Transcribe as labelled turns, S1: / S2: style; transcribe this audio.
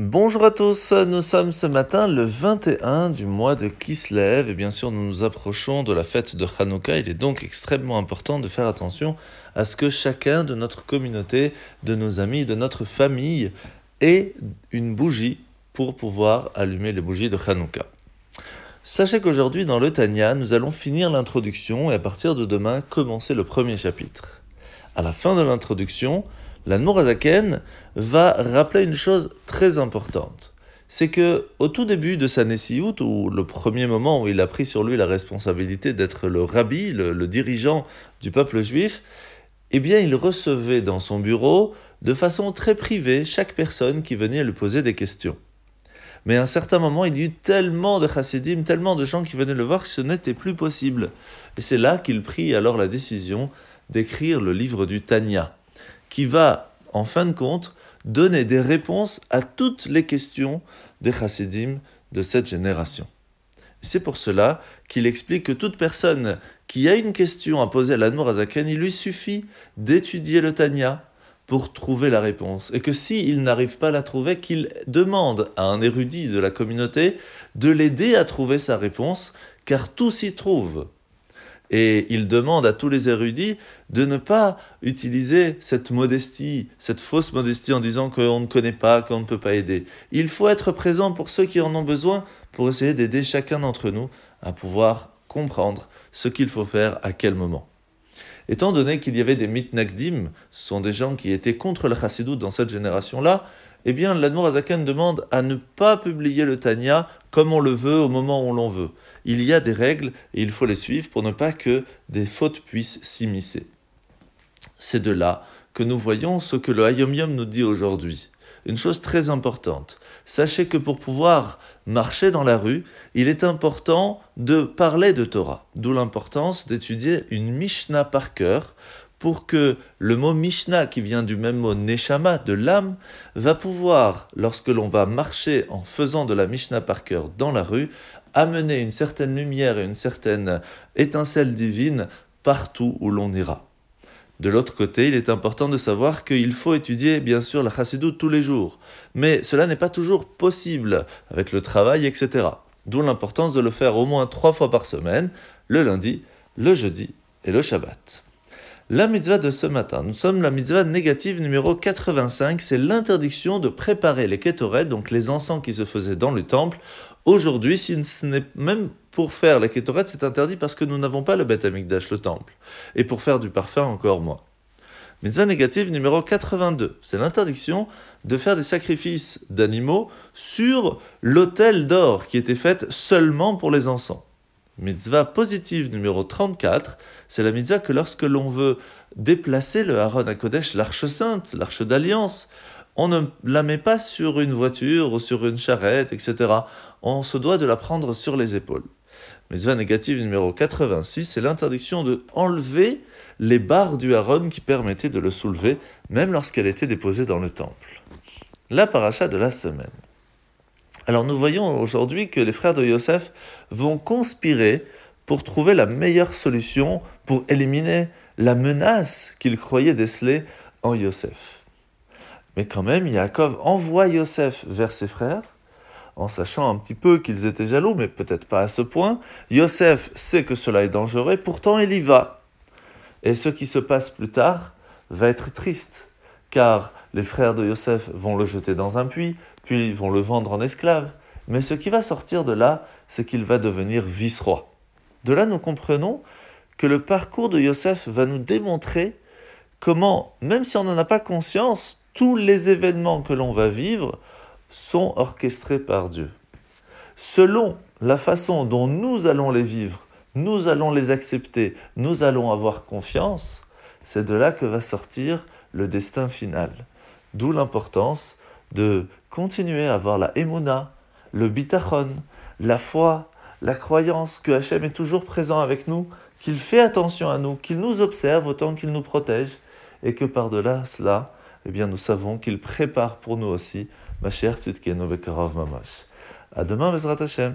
S1: Bonjour à tous, nous sommes ce matin le 21 du mois de Kislev et bien sûr nous nous approchons de la fête de Hanouka. Il est donc extrêmement important de faire attention à ce que chacun de notre communauté, de nos amis, de notre famille ait une bougie pour pouvoir allumer les bougies de Hanouka. Sachez qu'aujourd'hui dans le Tanya, nous allons finir l'introduction et à partir de demain commencer le premier chapitre. À la fin de l'introduction, l'Anmorazaken va rappeler une chose très importante. C'est que au tout début de sa Nessiout, ou le premier moment où il a pris sur lui la responsabilité d'être le rabbi, le, dirigeant du peuple juif, eh bien il recevait dans son bureau, de façon très privée, chaque personne qui venait lui poser des questions. Mais à un certain moment, il y eut tellement de chassidim, tellement de gens qui venaient le voir que ce n'était plus possible. Et c'est là qu'il prit alors la décision d'écrire le livre du Tanya qui va, en fin de compte, donner des réponses à toutes les questions des chassidim de cette génération. C'est pour cela qu'il explique que toute personne qui a une question à poser à l'Admor Azaken, il lui suffit d'étudier le Tanya pour trouver la réponse. Et que s'il n'arrive pas à la trouver, qu'il demande à un érudit de la communauté de l'aider à trouver sa réponse, car tout s'y trouve. Et il demande à tous les érudits de ne pas utiliser cette modestie, cette fausse modestie en disant qu'on ne connaît pas, qu'on ne peut pas aider. Il faut être présent pour ceux qui en ont besoin, pour essayer d'aider chacun d'entre nous à pouvoir comprendre ce qu'il faut faire à quel moment. Étant donné qu'il y avait des mitnagdim, ce sont des gens qui étaient contre le chassidut dans cette génération-là, eh bien l'Admor Azaken demande à ne pas publier le Tanya comme on le veut au moment où l'on veut il y a des règles et il faut les suivre pour ne pas que des fautes puissent s'immiscer. C'est de là que nous voyons ce que le Hayom Yom nous dit aujourd'hui. Une chose très importante. Sachez que pour pouvoir marcher dans la rue, il est important de parler de Torah. D'où l'importance d'étudier une Mishnah par cœur pour que le mot Mishnah, qui vient du même mot Neshama, de l'âme, va pouvoir, lorsque l'on va marcher en faisant de la Mishnah par cœur dans la rue, amener une certaine lumière et une certaine étincelle divine partout où l'on ira. De l'autre côté, il est important de savoir qu'il faut étudier bien sûr la chassidoute tous les jours, mais cela n'est pas toujours possible avec le travail, etc. D'où l'importance de le faire au moins trois fois par semaine, le lundi, le jeudi et le Shabbat. La mitzvah de ce matin, nous sommes la mitzvah négative numéro 85, c'est l'interdiction de préparer les kétorets, donc les encens qui se faisaient dans le temple. Aujourd'hui, si ce n'est même pour faire les kétorets, c'est interdit parce que nous n'avons pas le Beth Amikdash, le temple. Et pour faire du parfum, encore moins. Mitzvah négative numéro 82, c'est l'interdiction de faire des sacrifices d'animaux sur l'autel d'or qui était fait seulement pour les encens. Mitzvah positive numéro 34, c'est la mitzvah que lorsque l'on veut déplacer le Haron à Kodesh, l'arche sainte, l'arche d'alliance, on ne la met pas sur une voiture ou sur une charrette, etc. On se doit de la prendre sur les épaules. Mitzvah négative numéro 86, c'est l'interdiction de enlever les barres du Haron qui permettaient de le soulever, même lorsqu'elle était déposée dans le temple. La paracha de la semaine. Alors nous voyons aujourd'hui que les frères de Yosef vont conspirer pour trouver la meilleure solution pour éliminer la menace qu'ils croyaient déceler en Yosef. Mais quand même, Yaakov envoie Yosef vers ses frères, en sachant un petit peu qu'ils étaient jaloux, mais peut-être pas à ce point. Yosef sait que cela est dangereux, pourtant il y va. Et ce qui se passe plus tard va être triste, car les frères de Yosef vont le jeter dans un puits, puis ils vont le vendre en esclave. Mais ce qui va sortir de là, c'est qu'il va devenir vice-roi. De là, nous comprenons que le parcours de Yosef va nous démontrer comment, même si on n'en a pas conscience, tous les événements que l'on va vivre sont orchestrés par Dieu. Selon la façon dont nous allons les vivre, nous allons les accepter, nous allons avoir confiance, c'est de là que va sortir le destin final. D'où l'importance de continuer à avoir la emuna, le bitachon, la foi, la croyance que Hachem est toujours présent avec nous, qu'il fait attention à nous, qu'il nous observe autant qu'il nous protège, et que par-delà cela, eh bien, nous savons qu'il prépare pour nous aussi, משיח צדקנו בקרוב ממש. עד לומר בעזרת השם.